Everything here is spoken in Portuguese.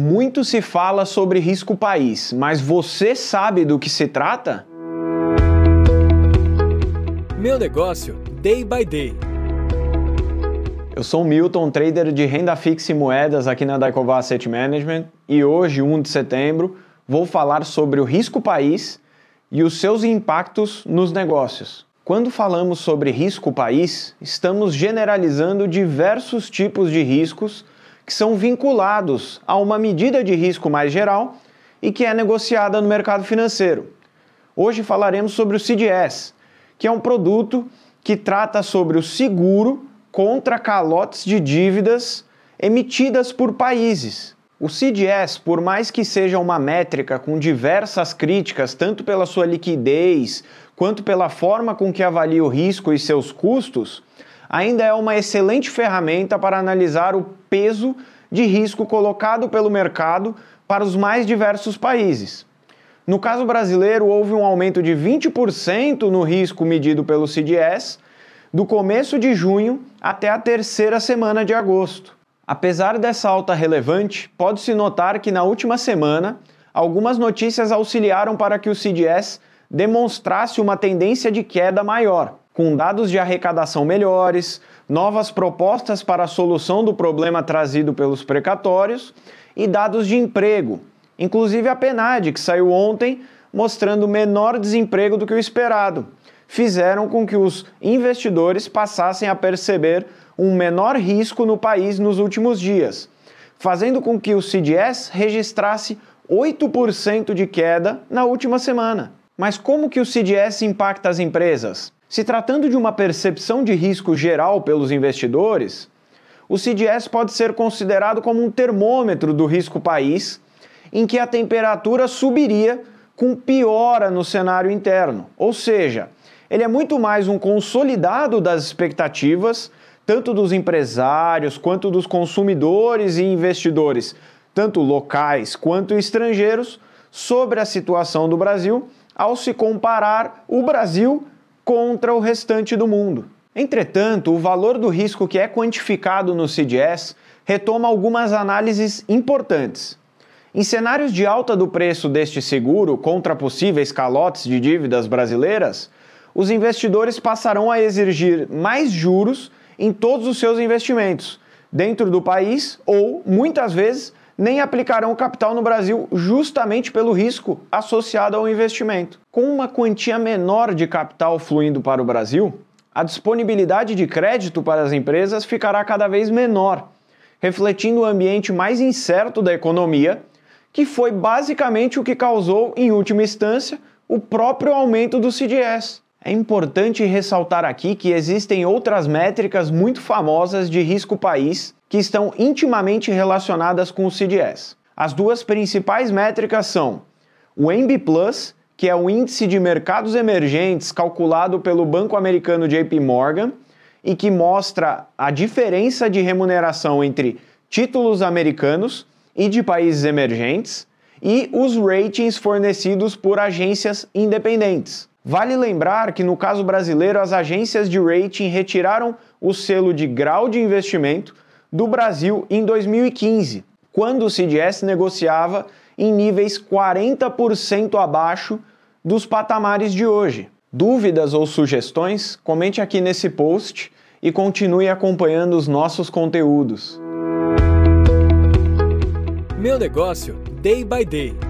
Muito se fala sobre risco país, mas você sabe do que se trata? Meu negócio, day by day. Eu sou o Milton, trader de renda fixa e moedas aqui na Daikova Asset Management e hoje, 1 de setembro, vou falar sobre o risco país e os seus impactos nos negócios. Quando falamos sobre risco país, estamos generalizando diversos tipos de riscos que são vinculados a uma medida de risco mais geral e que é negociada no mercado financeiro. Hoje falaremos sobre o CDS, que é um produto que trata sobre o seguro contra calotes de dívidas emitidas por países. O CDS, por mais que seja uma métrica com diversas críticas, tanto pela sua liquidez quanto pela forma com que avalia o risco e seus custos, ainda é uma excelente ferramenta para analisar o peso de risco colocado pelo mercado para os mais diversos países. No caso brasileiro, houve um aumento de 20% no risco medido pelo CDS do começo de junho até a terceira semana de agosto. Apesar dessa alta relevante, pode-se notar que na última semana algumas notícias auxiliaram para que o CDS demonstrasse uma tendência de queda maior com dados de arrecadação melhores, novas propostas para a solução do problema trazido pelos precatórios e dados de emprego, inclusive a PNAD, que saiu ontem mostrando menor desemprego do que o esperado, fizeram com que os investidores passassem a perceber um menor risco no país nos últimos dias, fazendo com que o CDS registrasse 8% de queda na última semana. Mas como que o CDS impacta as empresas? Se tratando de uma percepção de risco geral pelos investidores, o CDS pode ser considerado como um termômetro do risco país, em que a temperatura subiria com piora no cenário interno. Ou seja, ele é muito mais um consolidado das expectativas, tanto dos empresários quanto dos consumidores e investidores, tanto locais quanto estrangeiros, sobre a situação do Brasil, ao se comparar o Brasil contra o restante do mundo. Entretanto, o valor do risco que é quantificado no CDS retoma algumas análises importantes. Em cenários de alta do preço deste seguro contra possíveis calotes de dívidas brasileiras, os investidores passarão a exigir mais juros em todos os seus investimentos, dentro do país ou, muitas vezes, nem aplicarão capital no Brasil justamente pelo risco associado ao investimento. Com uma quantia menor de capital fluindo para o Brasil, a disponibilidade de crédito para as empresas ficará cada vez menor, refletindo o ambiente mais incerto da economia, que foi basicamente o que causou, em última instância, o próprio aumento do CDS. É importante ressaltar aqui que existem outras métricas muito famosas de risco país que estão intimamente relacionadas com o CDS. As duas principais métricas são o MB Plus, que é o índice de mercados emergentes calculado pelo banco americano JP Morgan e que mostra a diferença de remuneração entre títulos americanos e de países emergentes, e os ratings fornecidos por agências independentes. Vale lembrar que no caso brasileiro as agências de rating retiraram o selo de grau de investimento do Brasil em 2015, quando o CDS negociava em níveis 40% abaixo dos patamares de hoje. Dúvidas ou sugestões? Comente aqui nesse post e continue acompanhando os nossos conteúdos. Meu negócio, day by day.